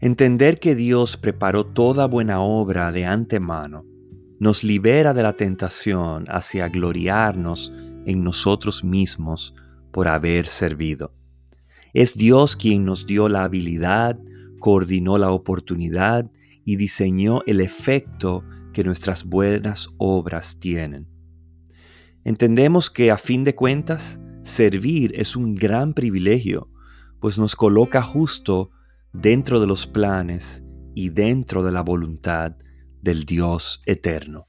Entender que Dios preparó toda buena obra de antemano nos libera de la tentación hacia gloriarnos en nosotros mismos por haber servido. Es Dios quien nos dio la habilidad, coordinó la oportunidad y diseñó el efecto que nuestras buenas obras tienen. Entendemos que a fin de cuentas, servir es un gran privilegio, pues nos coloca justo dentro de los planes y dentro de la voluntad del Dios eterno.